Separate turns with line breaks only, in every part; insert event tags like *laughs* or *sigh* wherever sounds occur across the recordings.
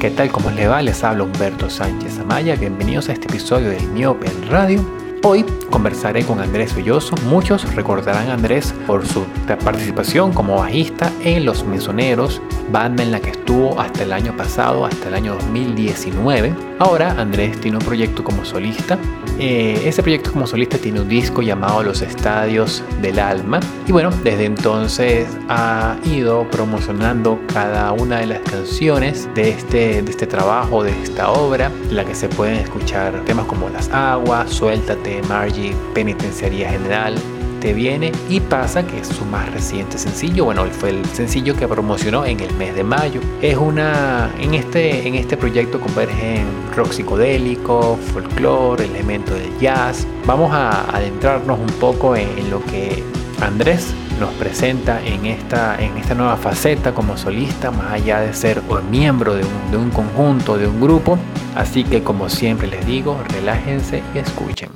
¿Qué tal? ¿Cómo le va? Les habla Humberto Sánchez Amaya. Bienvenidos a este episodio del Miope en Radio. Hoy conversaré con Andrés Belloso. Muchos recordarán a Andrés por su participación como bajista en Los Mesoneros, banda en la que estuvo hasta el año pasado, hasta el año 2019. Ahora Andrés tiene un proyecto como solista. Eh, ese proyecto como solista tiene un disco llamado Los Estadios del Alma. Y bueno, desde entonces ha ido promocionando cada una de las canciones de este, de este trabajo, de esta obra, en la que se pueden escuchar temas como Las Aguas, Suéltate, Margie, Penitenciaría General, te viene y pasa, que es su más reciente sencillo. Bueno, fue el sencillo que promocionó en el mes de mayo. Es una. En este, en este proyecto convergen rock psicodélico, folclore, elementos del jazz. Vamos a adentrarnos un poco en, lo que Andrés nos presenta en esta, en esta nueva faceta como solista, más allá de ser miembro de un, de un conjunto, de un grupo. Así que como siempre les digo, relájense y escuchen.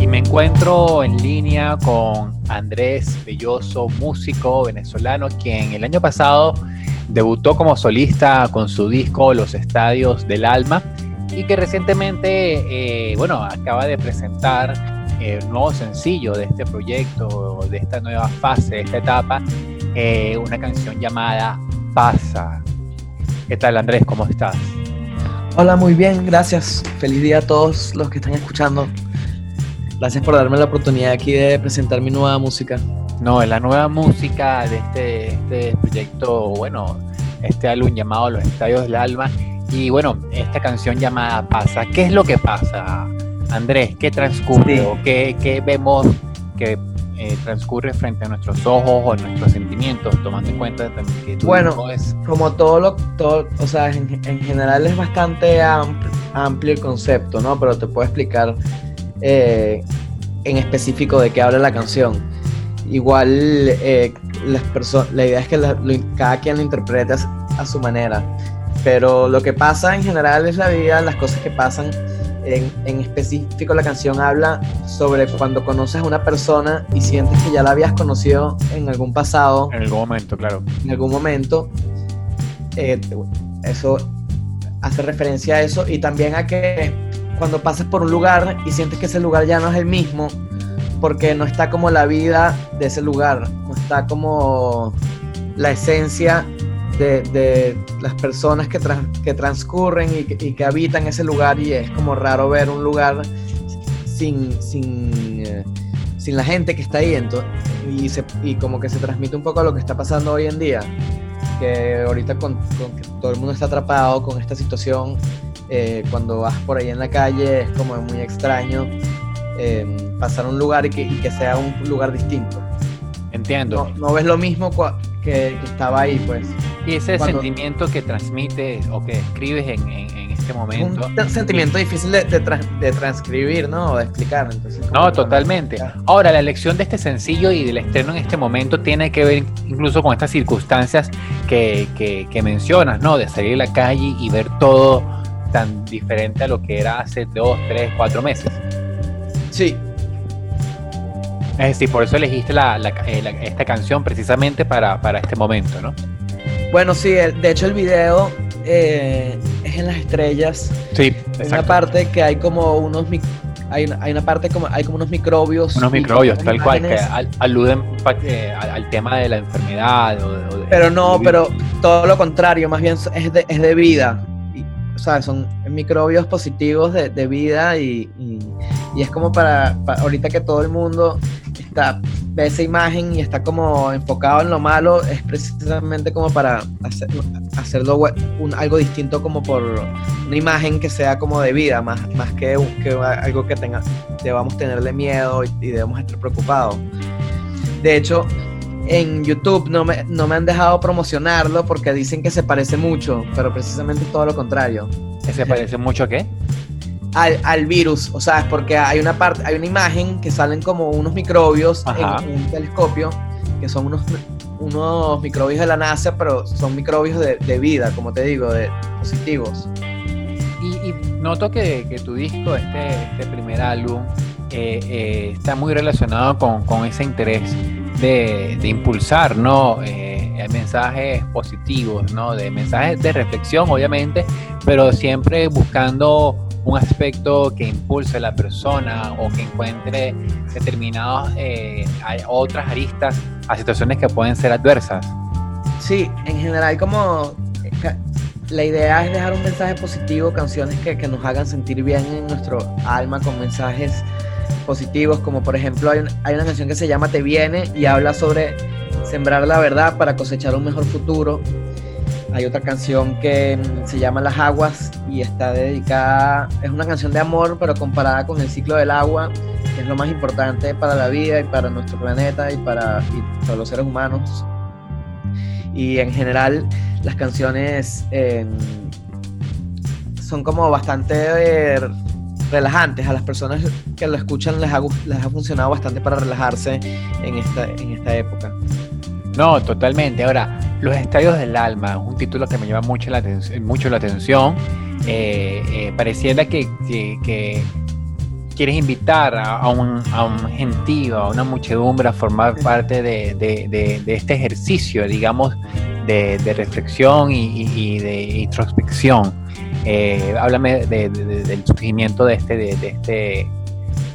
Y me encuentro en línea con Andrés Belloso, músico venezolano, quien el año pasado debutó como solista con su disco Los Estadios del Alma y que recientemente, eh, bueno, acaba de presentar el nuevo sencillo de este proyecto, de esta nueva fase, de esta etapa, eh, una canción llamada Pasa. ¿Qué tal Andrés? ¿Cómo estás?
Hola, muy bien, gracias. Feliz día a todos los que están escuchando. Gracias por darme la oportunidad aquí de presentar mi nueva música.
No, la nueva música de este, este proyecto, bueno, este álbum llamado Los Estadios del Alma. Y bueno, esta canción llamada Pasa. ¿Qué es lo que pasa, Andrés? ¿Qué transcurre? qué, vemos que eh, transcurre frente a nuestros ojos o nuestros sentimientos, tomando en cuenta también que
tú bueno, es... como todo lo, todo, o sea, en, general es bastante amplio, amplio el concepto, ¿no? Pero te puedo explicar eh, en específico de qué habla la canción. Igual eh, las la idea es que cada quien lo interprete a, su manera, pero lo que pasa en general es la vida, las cosas que pasan. En, en, específico la canción habla sobre cuando conoces a una persona y sientes que ya la habías conocido en algún pasado.
En algún momento, claro.
En algún momento. Eh, eso hace referencia a eso y también a que cuando pasas por un lugar y sientes que ese lugar ya no es el mismo, porque no está como la vida de ese lugar, no está como la esencia de, las personas que, que transcurren y que, habitan ese lugar y es como raro ver un lugar sin, sin, eh, sin la gente que está ahí entonces, y, se, y como que se transmite un poco lo que está pasando hoy en día, que ahorita con, con que todo el mundo está atrapado con esta situación eh, cuando vas por ahí en la calle es como muy extraño eh, pasar un lugar y que, sea un lugar distinto.
Entiendo.
No, ves lo mismo que, estaba ahí, pues.
Y ese sentimiento que transmites o que escribes en, este momento.
Un sentimiento difícil de, transcribir, ¿no? O de explicar.
no, totalmente. Ahora, la elección de este sencillo y del estreno en este momento tiene que ver incluso con estas circunstancias que, que mencionas, ¿no? De salir a la calle y ver todo tan diferente a lo que era hace dos, tres, cuatro meses.
Sí.
Es decir, por eso elegiste eh, esta canción precisamente para, este momento, ¿no?
Bueno, sí, de hecho el video eh, es en las estrellas.
Sí,
Hay una parte que hay como unos hay una, hay una parte como hay como unos microbios.
Unos microbios, tal cual, que aluden eh, al, tema de la enfermedad.
pero no, pero todo lo contrario, más bien es de, es de vida sea, son microbios positivos de, vida y, es como para, ahorita que todo el mundo está, ve esa imagen y está como enfocado en lo malo, es precisamente como para hacer, hacerlo un, algo distinto como por una imagen que sea como de vida, más, más que, que algo que tenga, debamos tenerle miedo y, y debemos estar preocupados. De hecho, en YouTube no me, no me han dejado promocionarlo porque dicen que se parece mucho, pero precisamente todo lo contrario.
¿Se parece mucho a qué?
Al, virus, o sea, es porque hay una parte, hay una imagen que salen como unos microbios en, un telescopio, que son unos, unos microbios de la NASA, pero son microbios de, vida, como te digo, de positivos.
Y, noto que, que, tu disco, este, este primer álbum, eh, eh, está muy relacionado con, con ese interés de, impulsar ¿no? Eh, mensajes positivos, ¿no? De mensajes de reflexión, obviamente, pero siempre buscando un aspecto que impulse a la persona o que encuentre determinadas eh, otras aristas a situaciones que pueden ser adversas.
Sí, en general como la idea es dejar un mensaje positivo, canciones que, que nos hagan sentir bien en nuestro alma con mensajes positivos, como por ejemplo hay, hay, una canción que se llama Te viene y habla sobre sembrar la verdad para cosechar un mejor futuro. Hay otra canción que mm, se llama Las Aguas y está dedicada, es una canción de amor, pero comparada con el ciclo del agua, que es lo más importante para la vida y para nuestro planeta y para, y para los seres humanos. Y en general las canciones eh, son como bastante eh, relajantes. A las personas que lo escuchan les ha, les ha funcionado bastante para relajarse en esta, en esta época.
No, totalmente. Ahora, Los Estadios del Alma, un título que me llama mucho la, mucho la atención. Eh, eh, pareciera que, que, quieres invitar a, un, a un gentío, a una muchedumbre a formar parte de, de, de, este ejercicio, digamos, de, reflexión y, de introspección. Eh, háblame del surgimiento de este, de, este,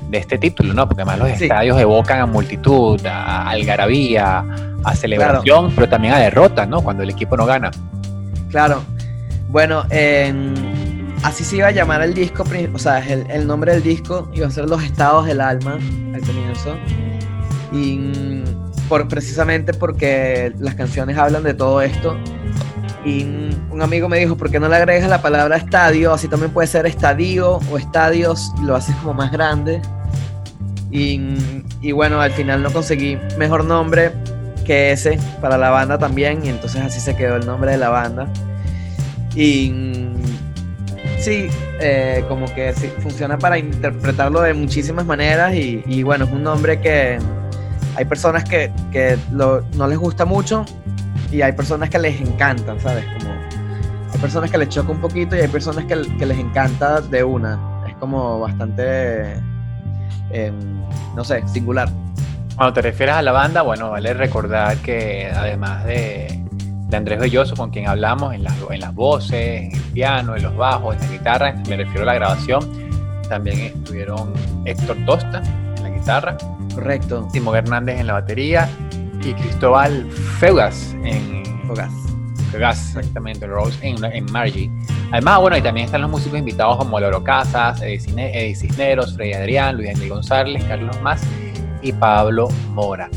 de este título, ¿no? Porque además los estadios evocan a multitud, a algarabía, a celebración, pero también a derrota, ¿no? Cuando el equipo no gana.
Claro. Bueno, así se iba a llamar el disco, o sea, el, el, nombre del disco iba a ser Los Estados del Alma al comienzo. Y por, precisamente porque las canciones hablan de todo esto. Y un amigo me dijo, ¿por qué no le agregas la palabra estadio? Así también puede ser estadio o estadios, y lo haces como más grande. Y, y bueno, al final no conseguí mejor nombre, que ese para la banda también y entonces así se quedó el nombre de la banda. Y sí, eh, como que funciona para interpretarlo de muchísimas maneras y, bueno, es un nombre que hay personas que, que no les gusta mucho y hay personas que les encantan, ¿sabes? Como hay personas que les choca un poquito y hay personas que, que les encanta de una. Es como bastante, em, no sé, singular.
Cuando te refieres a la banda, bueno, vale recordar que además de, Andrés Belloso, con quien hablamos en las, en las voces, en el piano, en los bajos, en la guitarra, me refiero a la grabación, también estuvieron Héctor Tosta en la guitarra.
Correcto.
Timo Hernández en la batería y Cristóbal Feugas en...
Feugas.
Feugas, exactamente, Rose en, en Margie. Además, bueno, y también están los músicos invitados como Loro Casas, Eddie Cisneros, Freddy Adrián, Luis Ángel González, Carlos Más y Pablo Mora.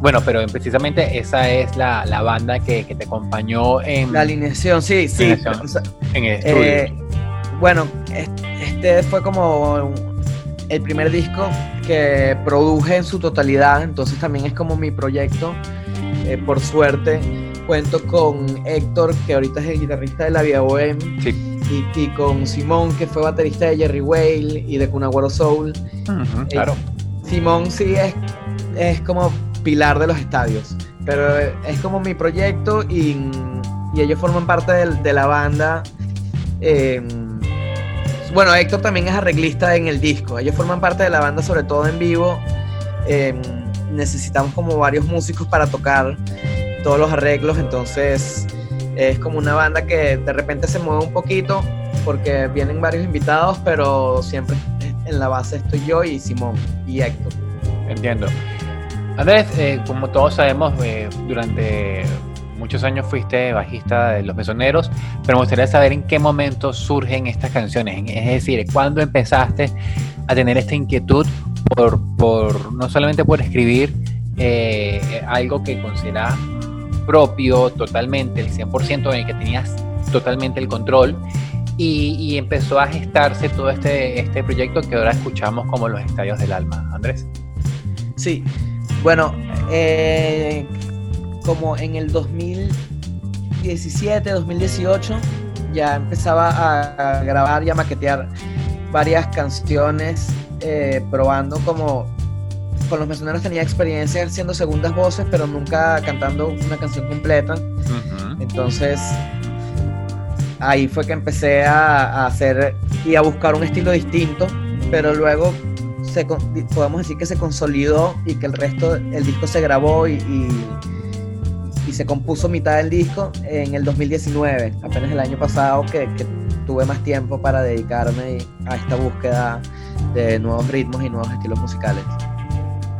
Bueno, pero precisamente esa es la, la banda que, que, te acompañó en...
La alineación, sí, sí.
en el estudio. Eh,
bueno, este fue como el primer disco que produje en su totalidad, entonces también es como mi proyecto. Eh, por suerte cuento con Héctor, que ahorita es el guitarrista de La Vía Bohem, y, y, con Simón, que fue baterista de Jerry Whale y de Cunagüero Soul.
claro.
Simón sí es, es como pilar de los estadios, pero es como mi proyecto y, ellos forman parte de, la banda. Em, bueno, Héctor también es arreglista en el disco, ellos forman parte de la banda sobre todo en vivo. Em, necesitamos como varios músicos para tocar todos los arreglos, entonces es como una banda que de repente se mueve un poquito porque vienen varios invitados, pero siempre en la base estoy yo y Simón y Héctor.
Entiendo. Andrés, eh, como todos sabemos, eh, durante muchos años fuiste bajista de Los Mesoneros, pero me gustaría saber en qué momento surgen estas canciones. Es decir, ¿cuándo empezaste a tener esta inquietud por, por no solamente por escribir eh, algo que consideras propio totalmente, el 100% en el que tenías totalmente el control, y, empezó a gestarse todo este, este proyecto que ahora escuchamos como los estadios del alma. Andrés.
Sí, bueno, eh, como en el 2017, 2018, ya empezaba a, grabar y a maquetear varias canciones, eh, probando como con los mesoneros tenía experiencia haciendo segundas voces, pero nunca cantando una canción completa. Entonces ahí fue que empecé a, hacer y a buscar un estilo distinto, pero luego se, podemos decir que se consolidó y que el resto, el disco se grabó y, se compuso mitad del disco en el 2019, apenas el año pasado que, tuve más tiempo para dedicarme a esta búsqueda de nuevos ritmos y nuevos estilos musicales.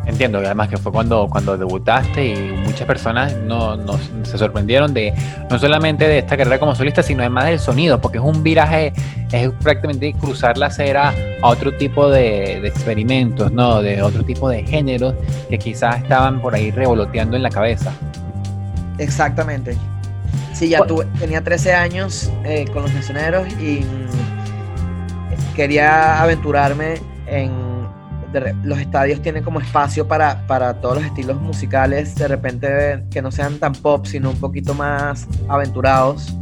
Entiendo, además que fue cuando, cuando debutaste y muchas personas no, se sorprendieron de no solamente de esta carrera como solista, sino además del sonido, porque es un viraje, es prácticamente cruzar la acera a otro tipo de, de experimentos, ¿no? de otro tipo de géneros que quizás estaban por ahí revoloteando en la cabeza.
Exactamente. Sí, ya tuve, tenía 13 años eh, con los misioneros y mm, quería aventurarme en los estadios tienen como espacio para, para todos los estilos musicales, de repente que no sean tan pop, sino un poquito más aventurados.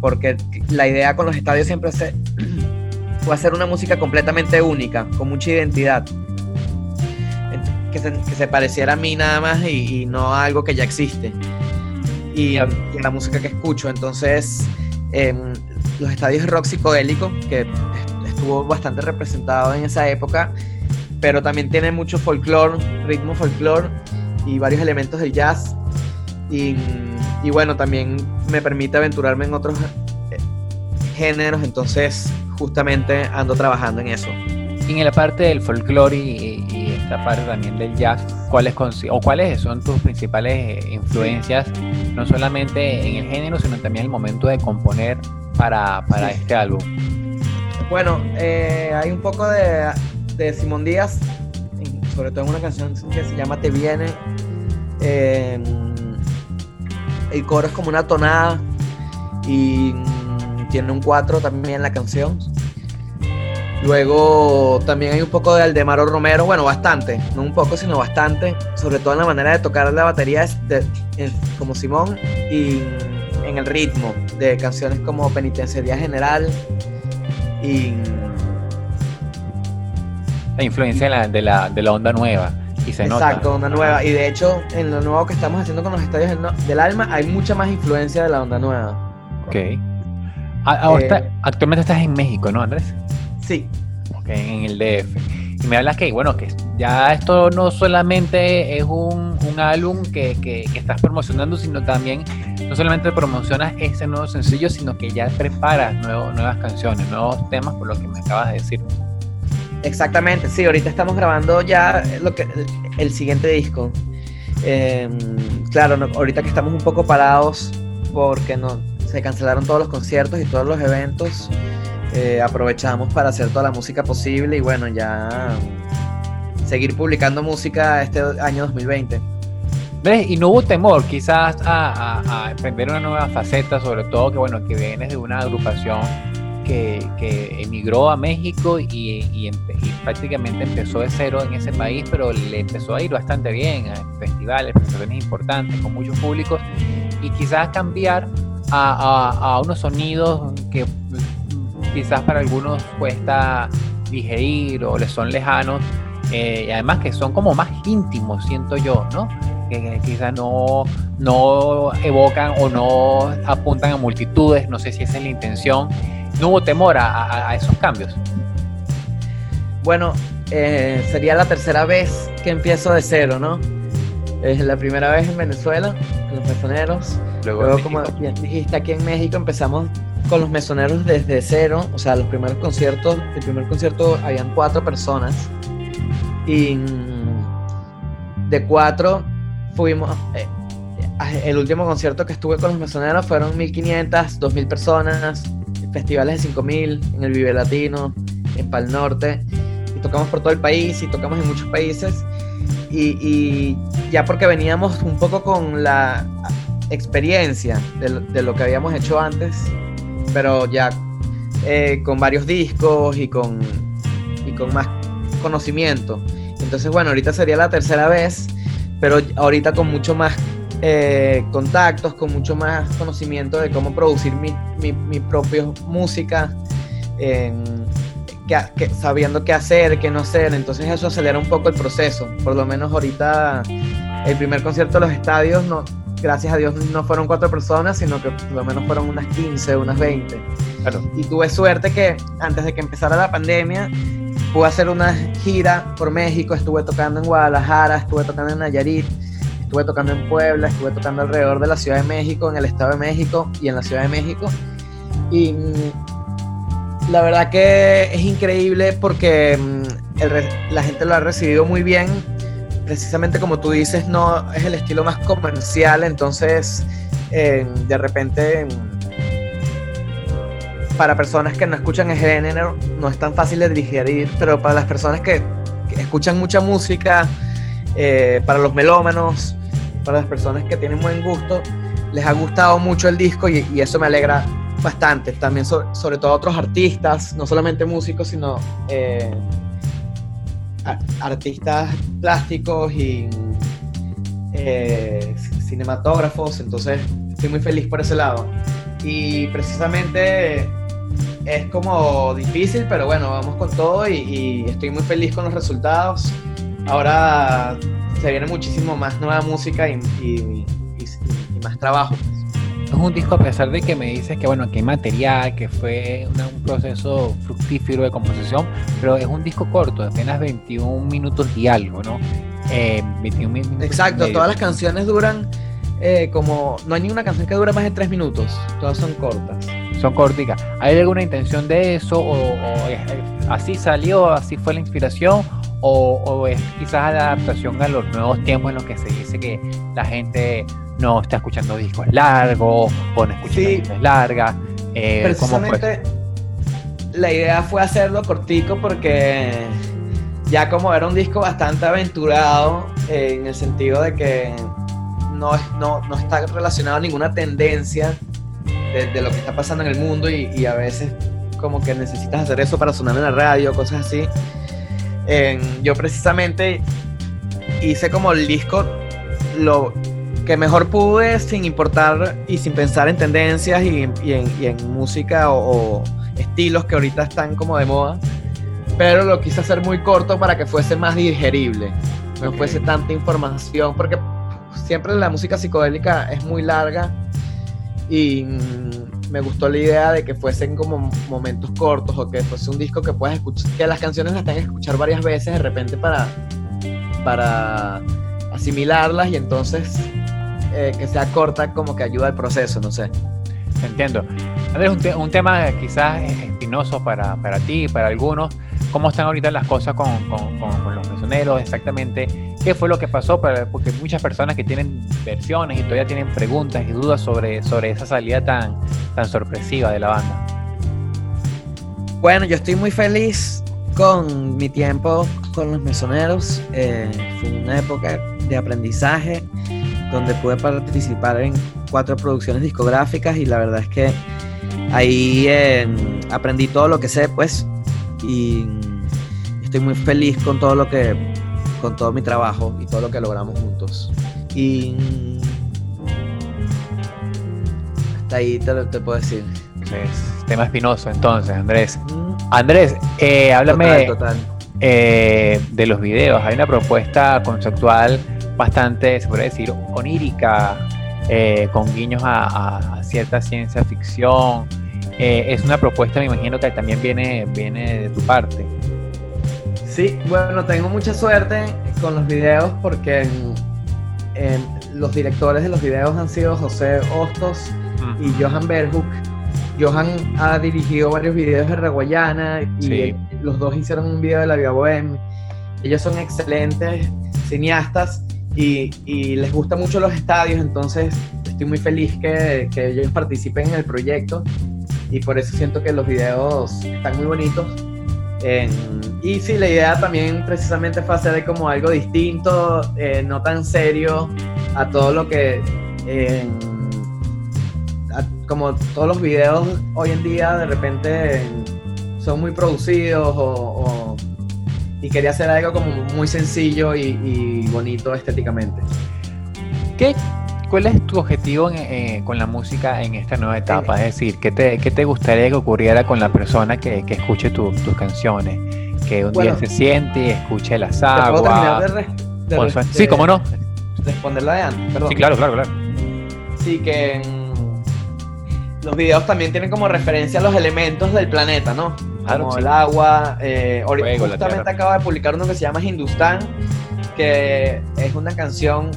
porque la idea con los estadios siempre es, *clears throat* fue hacer una música completamente única, con mucha identidad. Que se, pareciera a mí nada más y, no a algo que ya existe. Y, la música que escucho. Entonces, los estadios rock psicodélico, que estuvo bastante representado en esa época, pero también tiene mucho folclore, ritmo folclore y varios elementos del jazz. Y, y, bueno, también me permite aventurarme en otros eh, géneros, entonces justamente ando trabajando en eso.
Y en la parte del folclore y, y, esta parte también del jazz, ¿cuáles, o ¿cuáles son tus principales influencias, no solamente en el género, sino también en el momento de componer para, para este álbum?
Bueno, eh, hay un poco de, de Simón Díaz, sobre todo en una canción que se llama Te Viene. Eh, el coro es como una tonada y mm, tiene un 4 también en la canción. Luego también hay un poco de Aldemaro Romero, bueno, bastante, no un poco, sino bastante, sobre todo en la manera de tocar la batería como Simón y en el ritmo de canciones como Penitenciaría General, y
la influencia de, la, de, la, onda nueva. Y se
Exacto, onda nueva. Y de hecho, en lo nuevo que estamos haciendo con los estadios del alma, hay mucha más influencia de la onda nueva.
Ok. Ahora eh, actualmente estás en México, ¿no, Andrés?
Sí.
Ok, en el DF. Y me hablas que, bueno, que ya esto no solamente es un, un álbum que, que, que, estás promocionando, sino también no solamente promocionas ese nuevo sencillo, sino que ya preparas nuevas canciones, nuevos temas, por lo que me acabas de decir.
Exactamente, sí, ahorita estamos grabando ya lo que, el, siguiente disco. Em, claro, ahorita que estamos un poco parados porque no, se cancelaron todos los conciertos y todos los eventos, eh, aprovechamos para hacer toda la música posible y bueno, ya seguir publicando música este año 2020.
Y no hubo temor quizás a, emprender una nueva faceta, sobre todo que bueno, que vienes de una agrupación que, emigró a México y, prácticamente empezó de cero en ese país, pero le empezó a ir bastante bien, a festivales, presentaciones importantes, con muchos públicos, y quizás cambiar a, unos sonidos que quizás para algunos cuesta digerir o les son lejanos, eh, y además que son como más íntimos, siento yo, ¿no? que quizás no, no evocan o no apuntan a multitudes, no sé si esa es la intención. ¿No hubo temor a, esos cambios?
Bueno, eh, sería la tercera vez que empiezo de cero, ¿no? Es la primera vez en Venezuela, con los mesoneros. Luego, como dijiste, aquí en México empezamos con los mesoneros desde cero. O sea, los primeros conciertos, el primer concierto habían cuatro personas. Y mm, de cuatro fuimos, eh, el último concierto que estuve con los mesoneros fueron 1500, 2000 personas, festivales de 5000 en el Vive Latino, en Pal Norte, y tocamos por todo el país y tocamos en muchos países. Y, ya porque veníamos un poco con la experiencia de, lo que habíamos hecho antes, pero ya eh, con varios discos y con, y con más conocimiento. Entonces, bueno, ahorita sería la tercera vez pero ahorita con mucho más eh, contactos, con mucho más conocimiento de cómo producir mi, mi, propia música, sabiendo qué hacer, qué no hacer, entonces eso acelera un poco el proceso. Por lo menos ahorita el primer concierto de los estadios, no, gracias a Dios no fueron cuatro personas, sino que por lo menos fueron unas 15, unas 20. Y tuve suerte que antes de que empezara la pandemia, pude hacer una gira por México, estuve tocando en Guadalajara, estuve tocando en Nayarit, estuve tocando en Puebla, estuve tocando alrededor de la Ciudad de México, en el Estado de México y en la Ciudad de México. Y mm, la verdad que es increíble porque mm, la gente lo ha recibido muy bien. Precisamente como tú dices, no es el estilo más comercial, entonces eh, de repente para personas que no escuchan el género no es tan fácil de digerir, pero para las personas que, escuchan mucha música, eh, para los melómanos, para las personas que tienen buen gusto, les ha gustado mucho el disco y, eso me alegra bastante. También sobre, todo otros artistas, no solamente músicos, sino eh, artistas plásticos y eh, cinematógrafos, entonces estoy muy feliz por ese lado. Y precisamente es como difícil, pero bueno, vamos con todo y, estoy muy feliz con los resultados. Ahora se viene muchísimo más nueva música y, más trabajo.
Es un disco a pesar de que me dices que bueno, que hay material, que fue un proceso fructífero de composición, pero es un disco corto, de apenas 21 minutos y algo, ¿no?
Eh, 21 minutos. Exacto, todas las canciones duran eh, como, no hay ninguna canción que dure más de 3 minutos, todas son cortas
son corticas. ¿Hay alguna intención de eso? ¿O, así salió, así fue la inspiración? O, es quizás la adaptación a los nuevos tiempos en los que se dice que la gente no está escuchando discos largos o no escucha discos largas?
Eh, Precisamente la idea fue hacerlo cortico porque ya como era un disco bastante aventurado eh, en el sentido de que no, no, no está relacionado a ninguna tendencia de, lo que está pasando en el mundo y, a veces como que necesitas hacer eso para sonar en la radio, cosas así. yo precisamente hice como el disco lo que mejor pude sin importar y sin pensar en tendencias y, en, música o, estilos que ahorita están como de moda, pero lo quise hacer muy corto para que fuese más digerible, no fuese tanta información, porque siempre la música psicodélica es muy larga y mm, me gustó la idea de que fuesen como momentos cortos o que fuese un disco que puedas escuchar, que las canciones las tengas que escuchar varias veces de repente para, para asimilarlas y entonces eh, que sea corta como que ayuda al proceso, no sé.
Entiendo. Andrés, un, un tema quizás espinoso para, para ti, para algunos. ¿Cómo están ahorita las cosas con, con, con los prisioneros? Exactamente qué fue lo que pasó, porque muchas personas que tienen versiones y todavía tienen preguntas y dudas sobre, sobre esa salida tan, tan sorpresiva de la banda.
Bueno, yo estoy muy feliz con mi tiempo con los mesoneros. Eh, fue una época de aprendizaje donde pude participar en cuatro producciones discográficas y la verdad es que ahí eh, aprendí todo lo que sé, pues, y estoy muy feliz con todo lo que con todo mi trabajo y todo lo que logramos juntos. Y hasta ahí te, puedo decir.
Es tema espinoso entonces, Andrés. Andrés, eh, háblame eh, de los videos. Hay una propuesta conceptual bastante, se puede decir, onírica, eh, con guiños a, cierta ciencia ficción. es una propuesta, me imagino que también viene, viene de tu parte.
Sí, bueno, tengo mucha suerte con los videos porque los directores de los videos han sido José Hostos y Johan Berhuk. Johan ha dirigido varios videos de Reguayana y los dos hicieron un video de la Vía Bohem. Ellos son excelentes cineastas y, les gustan mucho los estadios, entonces estoy muy feliz que, que ellos participen en el proyecto y por eso siento que los videos están muy bonitos. Y sí, la idea también precisamente fue hacer como algo distinto, eh, no tan serio a todo lo que... como todos los videos hoy en día de repente son muy producidos y quería hacer algo como muy sencillo y, y bonito estéticamente.
¿Qué ¿Cuál es tu objetivo eh, con la música en esta nueva etapa? Es decir, ¿qué te, qué te gustaría que ocurriera con la persona que, que escuche tus canciones? Que un día se siente y escuche las aguas. sí, cómo no.
Responderla de antes, perdón.
Sí, claro, claro, claro.
Sí, que mm, los videos también tienen como referencia a los elementos del planeta, ¿no? Como el agua. Eh, justamente acaba de publicar uno que se llama Hindustan, que es una canción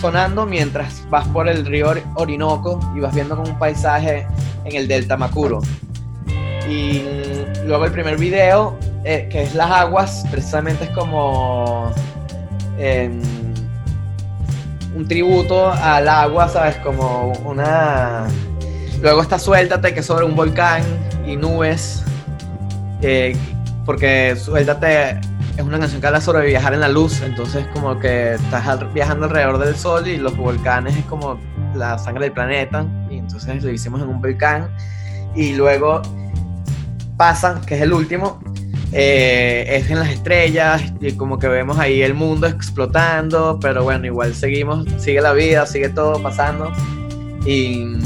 sonando mientras vas por el río Orinoco y vas viendo como un paisaje en el delta Macuro. Y luego el primer video, eh, que es Las Aguas, precisamente es como em, un tributo al agua, ¿sabes? Como una... Luego está Suéltate, que es sobre un volcán y nubes. Porque Suéltate es una canción que habla sobre viajar en la luz, entonces como que estás viajando alrededor del sol y los volcanes es como la sangre del planeta, y entonces lo hicimos en un volcán. Y luego pasan, que es el último, eh, es en las estrellas y como que vemos ahí el mundo explotando, pero bueno, igual seguimos, sigue la vida, sigue todo pasando y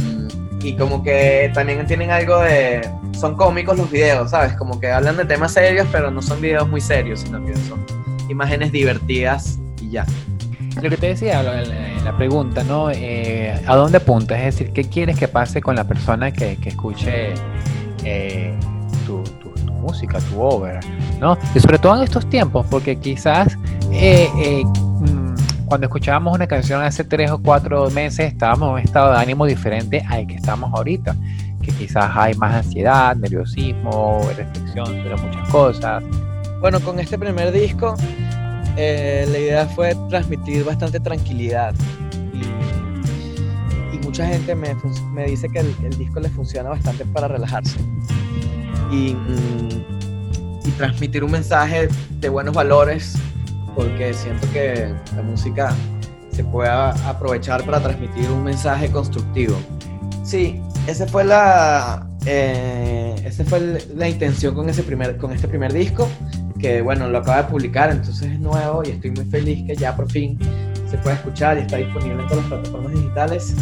como que también tienen algo de, son cómicos los videos, ¿sabes? Como que hablan de temas serios, pero no son videos muy serios, sino que son imágenes divertidas y ya.
Lo que te decía la pregunta, ¿no? Eh, ¿A dónde apunta? Es decir, ¿qué quieres que pase con la persona que, que escuche eh, tu, música, tu obra, ¿no? Y sobre todo en estos tiempos, porque quizás eh, eh, mm, cuando escuchábamos una canción hace tres o cuatro meses estábamos en un estado de ánimo diferente al que estamos ahorita, que quizás hay más ansiedad, nerviosismo, reflexión sobre muchas cosas.
Bueno, con este primer disco eh, la idea fue transmitir bastante tranquilidad y, mucha gente me, me dice que el, el disco le funciona bastante para relajarse y, y transmitir un mensaje de buenos valores, porque siento que la música se puede aprovechar para transmitir un mensaje constructivo. Sí, esa fue la, eh, fue la intención con, ese primer, con este primer disco, que bueno, lo acaba de publicar, entonces es nuevo y estoy muy feliz que ya por fin se pueda escuchar y está disponible en todas las plataformas digitales.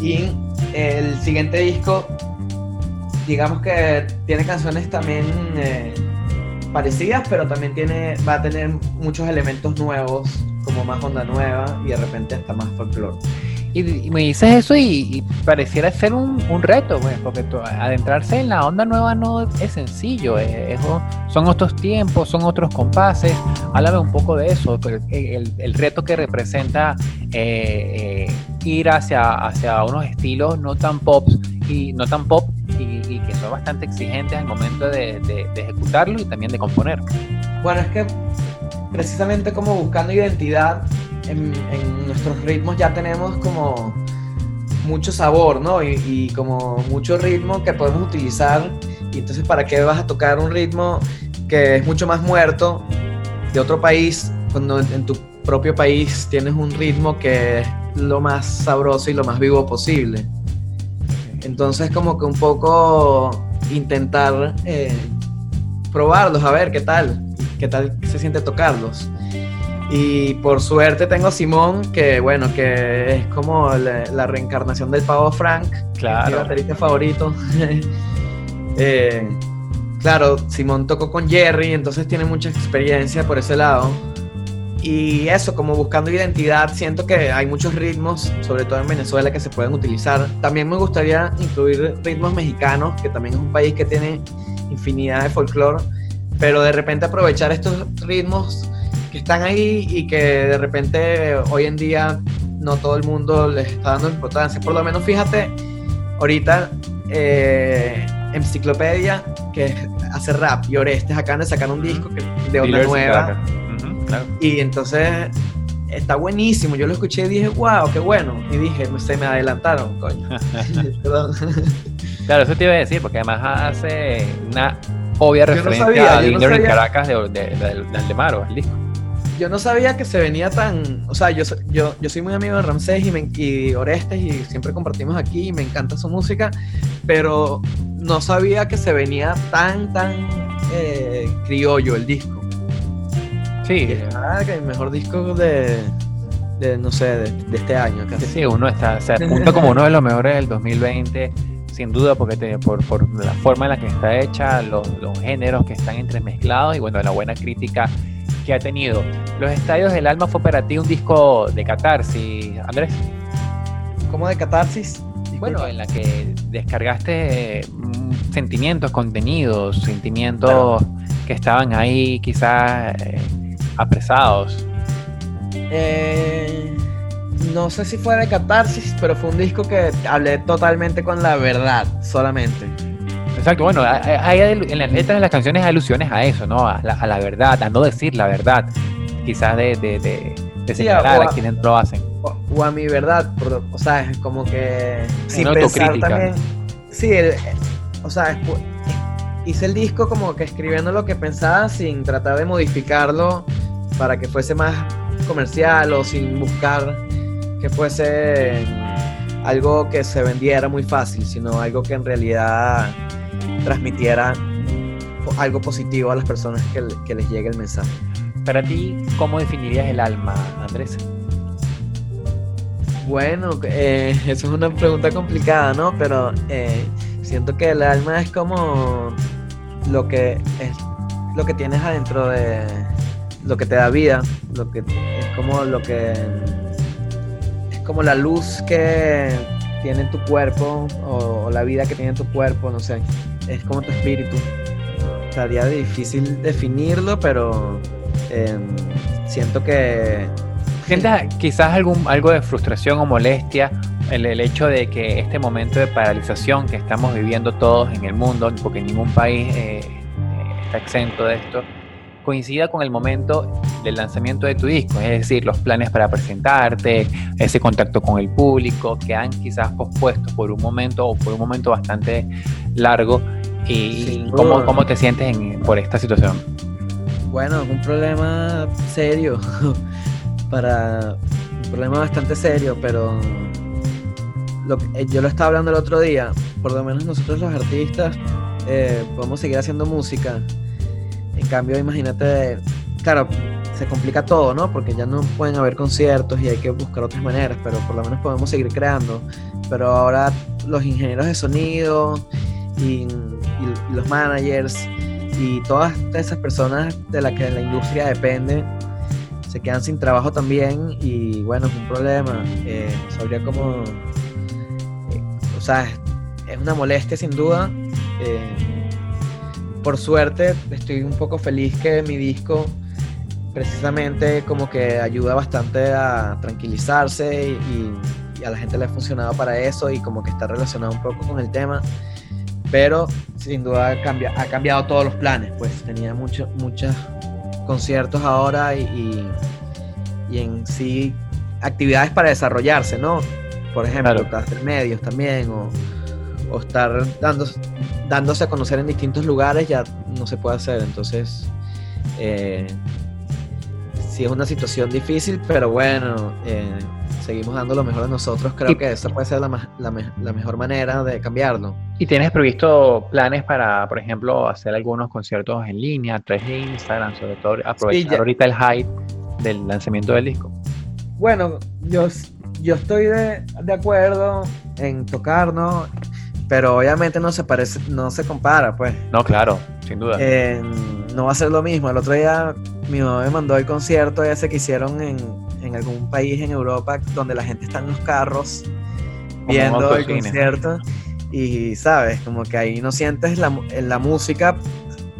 Y el siguiente disco digamos que tiene canciones también eh, parecidas, pero también tiene, va a tener muchos elementos nuevos, como más onda nueva y de repente hasta más folclore.
Y, me dices eso y, pareciera ser un, reto, pues, porque adentrarse en la onda nueva no es sencillo, son otros tiempos, son otros compases. Háblame un poco de eso, el, reto que representa eh, eh, ir hacia, hacia unos estilos no tan pop y no tan pop y, que son bastante exigentes al momento de, ejecutarlo y también de componer.
Bueno, es que precisamente como buscando identidad en, nuestros ritmos ya tenemos como mucho sabor, ¿no? Y, como mucho ritmo que podemos utilizar. Y entonces, ¿para qué vas a tocar un ritmo que es mucho más muerto de otro país cuando en tu propio país tienes un ritmo que es lo más sabroso y lo más vivo posible? Entonces como que un poco intentar eh, probarlos, a ver qué tal, qué tal se siente tocarlos. Y por suerte tengo a Simón, que bueno, que es como la, reencarnación del pavo Frank,
claro.
mi baterista favorito. *laughs* Eh, claro, Simón tocó con Jerry, entonces tiene mucha experiencia por ese lado. Y eso, como buscando identidad, siento que hay muchos ritmos, sobre todo en Venezuela, que se pueden utilizar. También me gustaría incluir ritmos mexicanos, que también es un país que tiene infinidad de folclore, pero de repente aprovechar estos ritmos que están ahí y que de repente hoy en día no todo el mundo les está dando importancia. Por lo menos fíjate, ahorita eh, Enciclopedia, que hace rap, y Orestes acaban de sacar un disco de onda nueva. Y entonces está buenísimo. Yo lo escuché y dije, wow, qué bueno. Y dije, se me adelantaron, coño. *laughs* *laughs*
claro, eso te iba a decir, porque además hace una obvia referencia a Linder y Caracas de, de, de, de Aldemaro, el disco.
Yo no sabía que se venía tan. O sea, yo, yo, yo soy muy amigo de Ramsés y, y Orestes y siempre compartimos aquí y me encanta su música, pero no sabía que se venía tan, tan eh, criollo el disco.
Sí.
Ah, que el mejor disco de, de no sé, de, este año.
Casi. Sí, uno está, se apunta *laughs* como uno de los mejores del 2020, sin duda, porque te, por, por, la forma en la que está hecha, los, los, géneros que están entremezclados y bueno, la buena crítica que ha tenido. Los Estadios del Alma fue para ti un disco de catarsis, Andrés.
¿Cómo de catarsis?
Bueno, en la que descargaste mm, sentimientos, contenidos, sentimientos que estaban ahí quizás... Eh, apresados?
Eh, no sé si fue de catarsis, pero fue un disco que hablé totalmente con la verdad, solamente.
Exacto, bueno, hay, en las letras de las canciones hay alusiones a eso, ¿no? A la, verdad, a no decir la verdad, quizás de, de, de, señalar a, quienes lo hacen.
O, a mi verdad, o sea, es como que sin pensar también. Sí, o sea, hice el disco como que escribiendo lo que pensaba sin tratar de modificarlo para que fuese más comercial o sin buscar que fuese algo que se vendiera muy fácil, sino algo que en realidad transmitiera algo positivo a las personas que, les llegue el mensaje.
Para ti, ¿cómo definirías el alma, Andrés?
Bueno, eh, eso es una pregunta complicada, ¿no? Pero eh, siento que el alma es como lo que es lo que tienes adentro de lo que te da vida, lo que es como lo que es como la luz que tiene en tu cuerpo o, la vida que tiene en tu cuerpo, no sé, es como tu espíritu. Estaría difícil definirlo, pero em, siento que
Gente, quizás algún, algo de frustración o molestia el, el, hecho de que este momento de paralización que estamos viviendo todos en el mundo, porque ningún país eh, está exento de esto, coincida con el momento del lanzamiento de tu disco, es decir, los planes para presentarte, ese contacto con el público, que han quizás pospuesto por un momento o por un momento bastante largo. ¿Y cómo, cómo, te sientes por esta situación?
Bueno, un problema serio, *laughs* para un problema bastante serio, pero lo eh, yo lo estaba hablando el otro día, por lo menos nosotros los artistas eh, podemos seguir haciendo música en cambio, imagínate, claro, se complica todo, ¿no? Porque ya no pueden haber conciertos y hay que buscar otras maneras, pero por lo menos podemos seguir creando. Pero ahora los ingenieros de sonido y, los managers y todas esas personas de las que la industria depende se quedan sin trabajo también y bueno, es un problema. Eh, sabría cómo... Eh, o sea, es una molestia sin duda. Eh, por suerte estoy un poco feliz que mi disco precisamente como que ayuda bastante a tranquilizarse y, a la gente le ha funcionado para eso y como que está relacionado un poco con el tema. Pero sin duda ha, ha cambiado todos los planes, pues tenía muchos muchos conciertos ahora y, y, en sí actividades para desarrollarse, ¿no? Por ejemplo, hacer medios también o o estar dándose, dándose a conocer en distintos lugares ya no se puede hacer. Entonces, eh, sí es una situación difícil, pero bueno, eh, seguimos dando lo mejor de nosotros. Creo que esa puede ser la, la, mejor manera de cambiarlo.
¿Y tienes previsto planes para, por ejemplo, hacer algunos conciertos en línea, a través de Instagram, sobre todo aprovechar ahorita el hype del lanzamiento del disco?
Bueno, yo, yo estoy de, de acuerdo en tocar, ¿no? pero obviamente no se parece, no se compara, pues.
No, claro, sin duda.
no va a ser lo mismo. El otro día mi mamá me mandó el concierto ese que hicieron en, en algún país en Europa donde la gente está en los carros viendo el concierto y sabes, como que ahí no sientes la, la música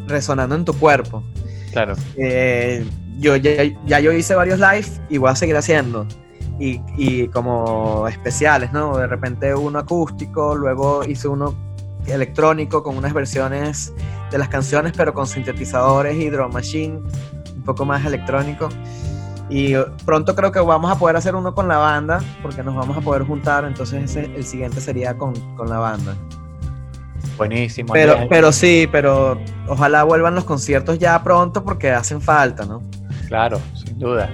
resonando en tu cuerpo.
Claro.
Eh, yo ya, ya, yo hice varios live y voy a seguir haciendo y, como especiales, ¿no? De repente uno acústico, luego hice uno electrónico con unas versiones de las canciones, pero con sintetizadores y drum machine, un poco más electrónico. Y pronto creo que vamos a poder hacer uno con la banda, porque nos vamos a poder juntar, entonces el siguiente sería con, con la banda.
Buenísimo.
Pero, pero sí, pero ojalá vuelvan los conciertos ya pronto porque hacen falta, ¿no?
Claro, sin duda.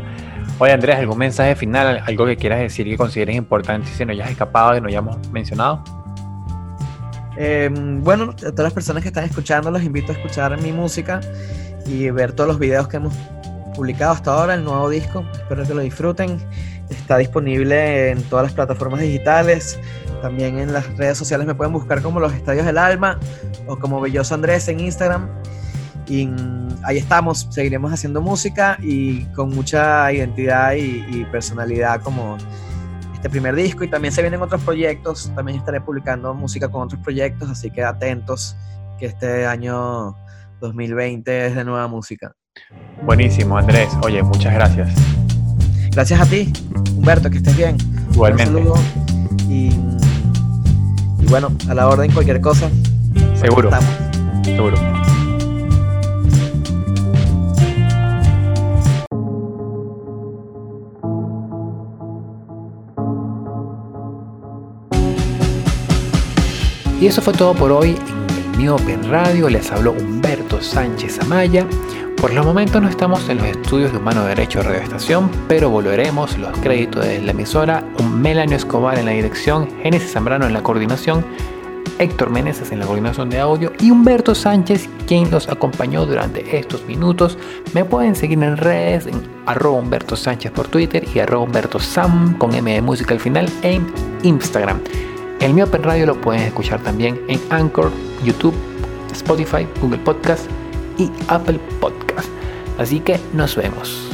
Oye Andrés, ¿algún mensaje final, algo que quieras decir que consideres importante si no hayas escapado, que no hayamos mencionado?
Em, bueno, a todas las personas que están escuchando, los invito a escuchar mi música y ver todos los videos que hemos publicado hasta ahora, el nuevo disco. Espero que lo disfruten. Está disponible en todas las plataformas digitales. También en las redes sociales me pueden buscar como Los Estadios del Alma o como Belloso Andrés en Instagram. Y ahí estamos, seguiremos haciendo música y con mucha identidad y, personalidad como este primer disco y también se vienen otros proyectos, también estaré publicando música con otros proyectos, así que atentos que este año 2020 es de nueva música.
Buenísimo, Andrés. Oye, muchas gracias.
Gracias a ti, Humberto, que estés bien.
Igualmente.
Un saludo y, y bueno, a la orden cualquier cosa.
Seguro.
Estamos.
Seguro. Y eso fue todo por hoy en el Miope en Radio. Les habló Humberto Sánchez Amaya. Por los momentos no estamos en los estudios de Humano Derecho de Radio Estación, pero volveremos los créditos de la emisora, un Melanio Escobar en la dirección, Génesis Zambrano en la coordinación, Héctor Meneses en la coordinación de audio y Humberto Sánchez quien los acompañó durante estos minutos. Me pueden seguir en redes en arroba Humberto Sánchez por Twitter y arroba Humberto Sam con M de música al final en Instagram. El Miope en Radio lo pueden escuchar también en Anchor, YouTube, Spotify, Google Podcast y Apple Podcast. Así que nos vemos.